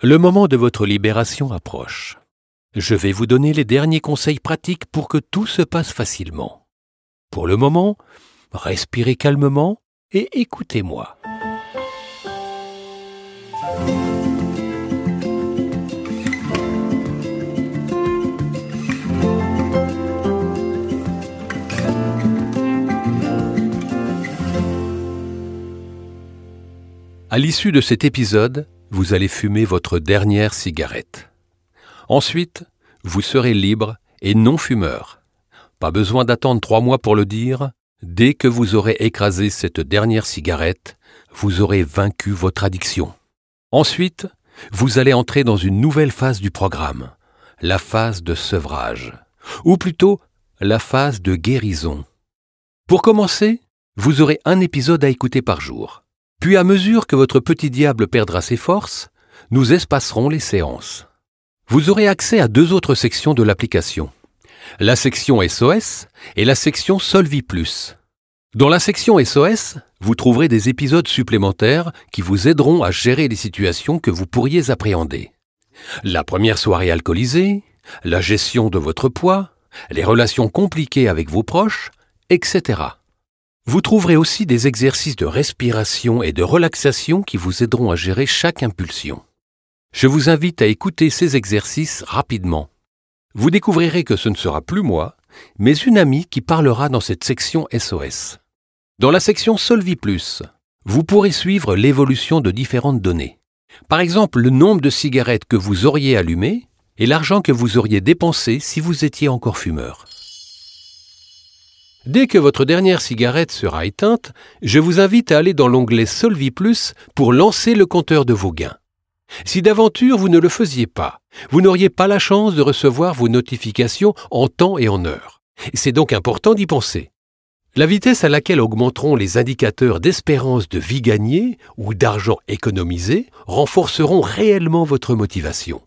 Le moment de votre libération approche. Je vais vous donner les derniers conseils pratiques pour que tout se passe facilement. Pour le moment, respirez calmement et écoutez-moi. À l'issue de cet épisode, vous allez fumer votre dernière cigarette. Ensuite, vous serez libre et non fumeur. Pas besoin d'attendre trois mois pour le dire. Dès que vous aurez écrasé cette dernière cigarette, vous aurez vaincu votre addiction. Ensuite, vous allez entrer dans une nouvelle phase du programme, la phase de sevrage, ou plutôt la phase de guérison. Pour commencer, vous aurez un épisode à écouter par jour. Puis à mesure que votre petit diable perdra ses forces, nous espacerons les séances. Vous aurez accès à deux autres sections de l'application. La section SOS et la section Solvi Plus. Dans la section SOS, vous trouverez des épisodes supplémentaires qui vous aideront à gérer les situations que vous pourriez appréhender. La première soirée alcoolisée, la gestion de votre poids, les relations compliquées avec vos proches, etc. Vous trouverez aussi des exercices de respiration et de relaxation qui vous aideront à gérer chaque impulsion. Je vous invite à écouter ces exercices rapidement. Vous découvrirez que ce ne sera plus moi, mais une amie qui parlera dans cette section SOS. Dans la section Solvi Plus, vous pourrez suivre l'évolution de différentes données. Par exemple, le nombre de cigarettes que vous auriez allumées et l'argent que vous auriez dépensé si vous étiez encore fumeur. Dès que votre dernière cigarette sera éteinte, je vous invite à aller dans l'onglet Solvi Plus pour lancer le compteur de vos gains. Si d'aventure vous ne le faisiez pas, vous n'auriez pas la chance de recevoir vos notifications en temps et en heure. C'est donc important d'y penser. La vitesse à laquelle augmenteront les indicateurs d'espérance de vie gagnée ou d'argent économisé renforceront réellement votre motivation.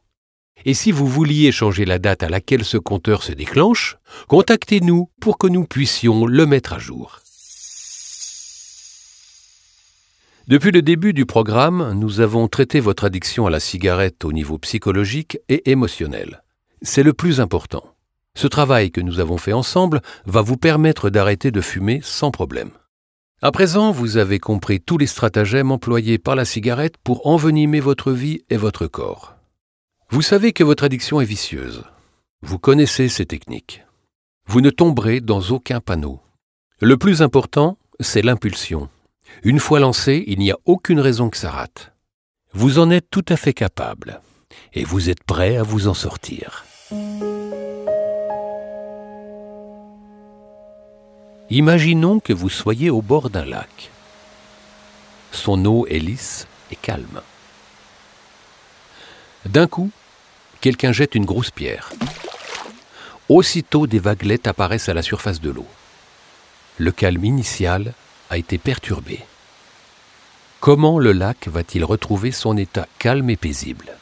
Et si vous vouliez changer la date à laquelle ce compteur se déclenche, contactez-nous pour que nous puissions le mettre à jour. Depuis le début du programme, nous avons traité votre addiction à la cigarette au niveau psychologique et émotionnel. C'est le plus important. Ce travail que nous avons fait ensemble va vous permettre d'arrêter de fumer sans problème. À présent, vous avez compris tous les stratagèmes employés par la cigarette pour envenimer votre vie et votre corps. Vous savez que votre addiction est vicieuse. Vous connaissez ces techniques. Vous ne tomberez dans aucun panneau. Le plus important, c'est l'impulsion. Une fois lancé, il n'y a aucune raison que ça rate. Vous en êtes tout à fait capable. Et vous êtes prêt à vous en sortir. Imaginons que vous soyez au bord d'un lac. Son eau est lisse et calme. D'un coup, quelqu'un jette une grosse pierre. Aussitôt, des vaguelettes apparaissent à la surface de l'eau. Le calme initial a été perturbé. Comment le lac va-t-il retrouver son état calme et paisible?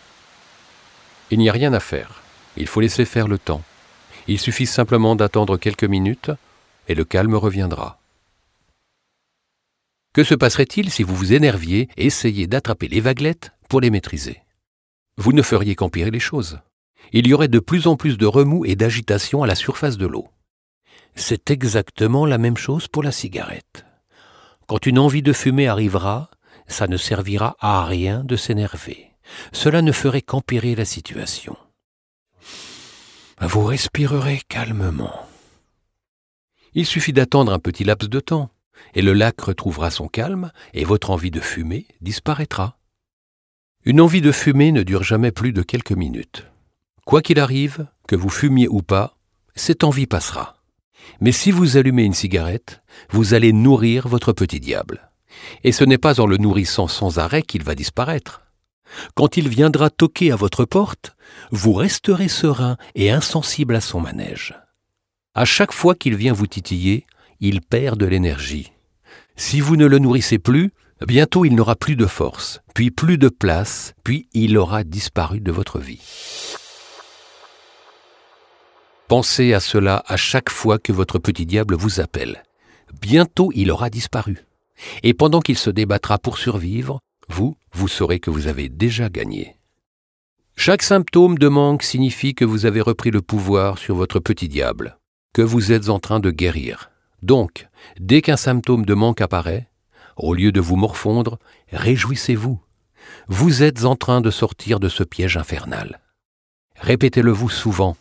Il n'y a rien à faire. Il faut laisser faire le temps. Il suffit simplement d'attendre quelques minutes et le calme reviendra. Que se passerait-il si vous vous énerviez et essayiez d'attraper les vaguelettes pour les maîtriser? Vous ne feriez qu'empirer les choses. Il y aurait de plus en plus de remous et d'agitation à la surface de l'eau. C'est exactement la même chose pour la cigarette. Quand une envie de fumer arrivera, ça ne servira à rien de s'énerver. Cela ne ferait qu'empirer la situation. Vous respirerez calmement. Il suffit d'attendre un petit laps de temps, et le lac retrouvera son calme, et votre envie de fumer disparaîtra. Une envie de fumer ne dure jamais plus de quelques minutes. Quoi qu'il arrive, que vous fumiez ou pas, cette envie passera. Mais si vous allumez une cigarette, vous allez nourrir votre petit diable. Et ce n'est pas en le nourrissant sans arrêt qu'il va disparaître. Quand il viendra toquer à votre porte, vous resterez serein et insensible à son manège. À chaque fois qu'il vient vous titiller, il perd de l'énergie. Si vous ne le nourrissez plus, Bientôt il n'aura plus de force, puis plus de place, puis il aura disparu de votre vie. Pensez à cela à chaque fois que votre petit diable vous appelle. Bientôt il aura disparu. Et pendant qu'il se débattra pour survivre, vous, vous saurez que vous avez déjà gagné. Chaque symptôme de manque signifie que vous avez repris le pouvoir sur votre petit diable, que vous êtes en train de guérir. Donc, dès qu'un symptôme de manque apparaît, au lieu de vous morfondre, réjouissez-vous. Vous êtes en train de sortir de ce piège infernal. Répétez-le-vous souvent.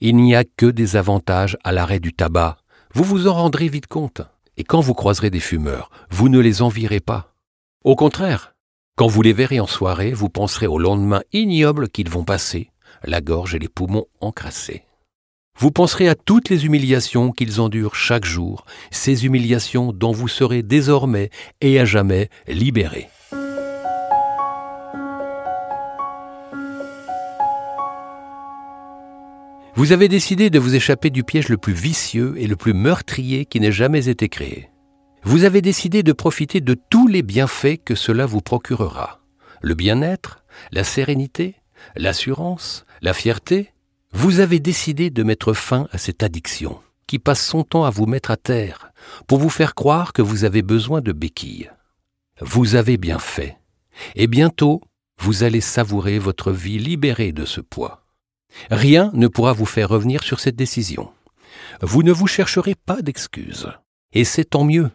Il n'y a que des avantages à l'arrêt du tabac. Vous vous en rendrez vite compte. Et quand vous croiserez des fumeurs, vous ne les envierez pas. Au contraire, quand vous les verrez en soirée, vous penserez au lendemain ignoble qu'ils vont passer, la gorge et les poumons encrassés. Vous penserez à toutes les humiliations qu'ils endurent chaque jour, ces humiliations dont vous serez désormais et à jamais libérés. Vous avez décidé de vous échapper du piège le plus vicieux et le plus meurtrier qui n'ait jamais été créé. Vous avez décidé de profiter de tous les bienfaits que cela vous procurera. Le bien-être, la sérénité, l'assurance, la fierté. Vous avez décidé de mettre fin à cette addiction qui passe son temps à vous mettre à terre pour vous faire croire que vous avez besoin de béquilles. Vous avez bien fait. Et bientôt, vous allez savourer votre vie libérée de ce poids. Rien ne pourra vous faire revenir sur cette décision. Vous ne vous chercherez pas d'excuses. Et c'est tant mieux.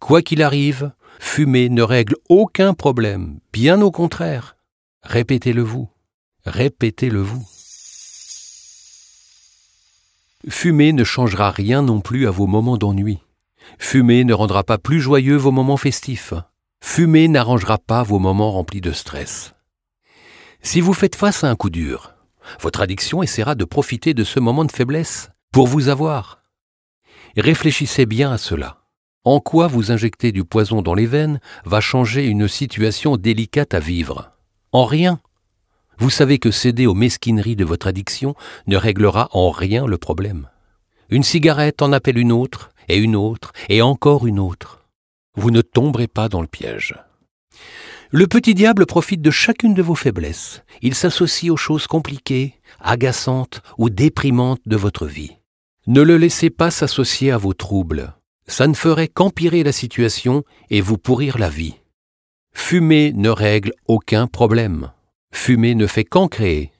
Quoi qu'il arrive, fumer ne règle aucun problème, bien au contraire. Répétez-le vous. Répétez-le vous. Fumer ne changera rien non plus à vos moments d'ennui. Fumer ne rendra pas plus joyeux vos moments festifs. Fumer n'arrangera pas vos moments remplis de stress. Si vous faites face à un coup dur, votre addiction essaiera de profiter de ce moment de faiblesse pour vous avoir. Réfléchissez bien à cela. En quoi vous injecter du poison dans les veines va changer une situation délicate à vivre? En rien. Vous savez que céder aux mesquineries de votre addiction ne réglera en rien le problème. Une cigarette en appelle une autre, et une autre, et encore une autre. Vous ne tomberez pas dans le piège. Le petit diable profite de chacune de vos faiblesses. Il s'associe aux choses compliquées, agaçantes ou déprimantes de votre vie. Ne le laissez pas s'associer à vos troubles. Ça ne ferait qu'empirer la situation et vous pourrir la vie. Fumer ne règle aucun problème. Fumer ne fait qu'en créer.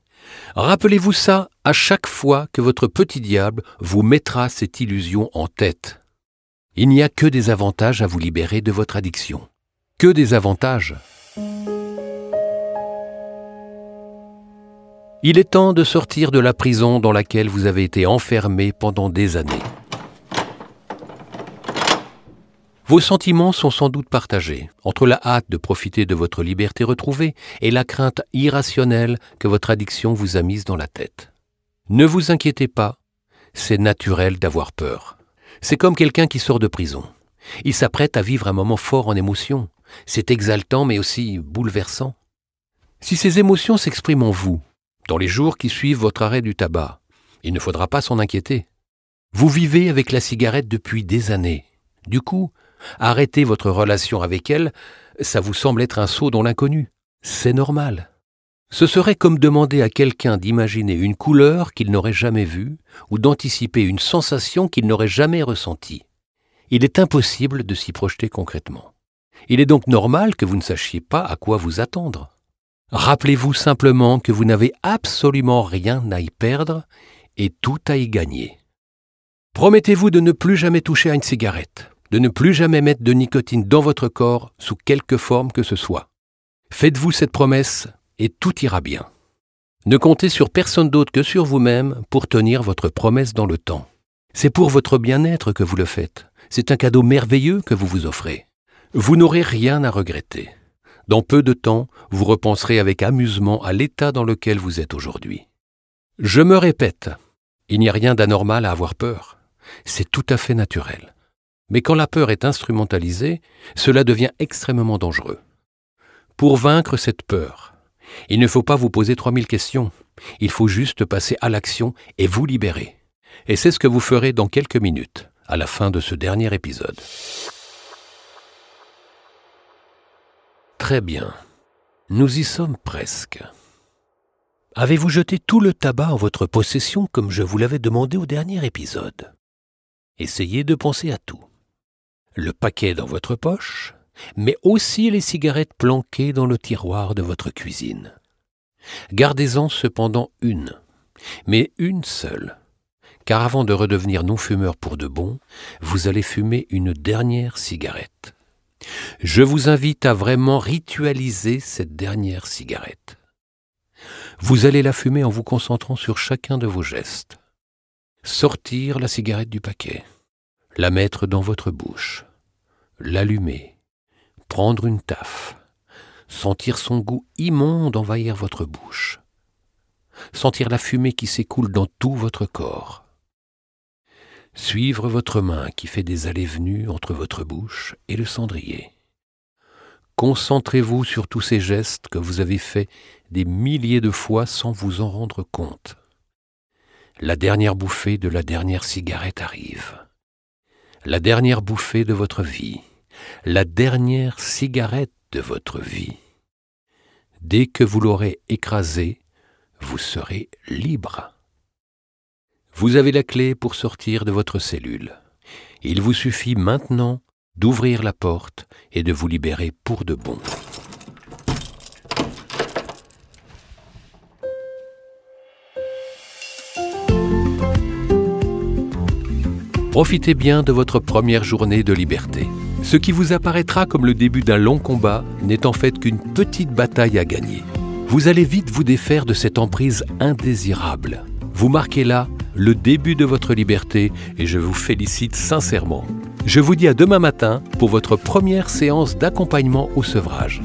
Rappelez-vous ça à chaque fois que votre petit diable vous mettra cette illusion en tête. Il n'y a que des avantages à vous libérer de votre addiction. Que des avantages. Il est temps de sortir de la prison dans laquelle vous avez été enfermé pendant des années. Vos sentiments sont sans doute partagés entre la hâte de profiter de votre liberté retrouvée et la crainte irrationnelle que votre addiction vous a mise dans la tête. Ne vous inquiétez pas, c'est naturel d'avoir peur. C'est comme quelqu'un qui sort de prison. Il s'apprête à vivre un moment fort en émotion. C'est exaltant mais aussi bouleversant. Si ces émotions s'expriment en vous, dans les jours qui suivent votre arrêt du tabac, il ne faudra pas s'en inquiéter. Vous vivez avec la cigarette depuis des années. Du coup, arrêter votre relation avec elle, ça vous semble être un saut dans l'inconnu. C'est normal. Ce serait comme demander à quelqu'un d'imaginer une couleur qu'il n'aurait jamais vue ou d'anticiper une sensation qu'il n'aurait jamais ressentie. Il est impossible de s'y projeter concrètement. Il est donc normal que vous ne sachiez pas à quoi vous attendre. Rappelez-vous simplement que vous n'avez absolument rien à y perdre et tout à y gagner. Promettez-vous de ne plus jamais toucher à une cigarette, de ne plus jamais mettre de nicotine dans votre corps sous quelque forme que ce soit. Faites-vous cette promesse et tout ira bien. Ne comptez sur personne d'autre que sur vous-même pour tenir votre promesse dans le temps. C'est pour votre bien-être que vous le faites. C'est un cadeau merveilleux que vous vous offrez. Vous n'aurez rien à regretter. Dans peu de temps, vous repenserez avec amusement à l'état dans lequel vous êtes aujourd'hui. Je me répète, il n'y a rien d'anormal à avoir peur. C'est tout à fait naturel. Mais quand la peur est instrumentalisée, cela devient extrêmement dangereux. Pour vaincre cette peur, il ne faut pas vous poser 3000 questions. Il faut juste passer à l'action et vous libérer. Et c'est ce que vous ferez dans quelques minutes, à la fin de ce dernier épisode. Très bien. Nous y sommes presque. Avez-vous jeté tout le tabac en votre possession comme je vous l'avais demandé au dernier épisode? Essayez de penser à tout. Le paquet dans votre poche, mais aussi les cigarettes planquées dans le tiroir de votre cuisine. Gardez-en cependant une, mais une seule, car avant de redevenir non-fumeur pour de bon, vous allez fumer une dernière cigarette. Je vous invite à vraiment ritualiser cette dernière cigarette. Vous allez la fumer en vous concentrant sur chacun de vos gestes. Sortir la cigarette du paquet, la mettre dans votre bouche, l'allumer, prendre une taffe, sentir son goût immonde envahir votre bouche, sentir la fumée qui s'écoule dans tout votre corps, suivre votre main qui fait des allées-venues entre votre bouche et le cendrier. Concentrez-vous sur tous ces gestes que vous avez faits des milliers de fois sans vous en rendre compte. La dernière bouffée de la dernière cigarette arrive. La dernière bouffée de votre vie. La dernière cigarette de votre vie. Dès que vous l'aurez écrasée, vous serez libre. Vous avez la clé pour sortir de votre cellule. Il vous suffit maintenant d'ouvrir la porte et de vous libérer pour de bon. Profitez bien de votre première journée de liberté. Ce qui vous apparaîtra comme le début d'un long combat n'est en fait qu'une petite bataille à gagner. Vous allez vite vous défaire de cette emprise indésirable. Vous marquez là le début de votre liberté et je vous félicite sincèrement. Je vous dis à demain matin pour votre première séance d'accompagnement au sevrage.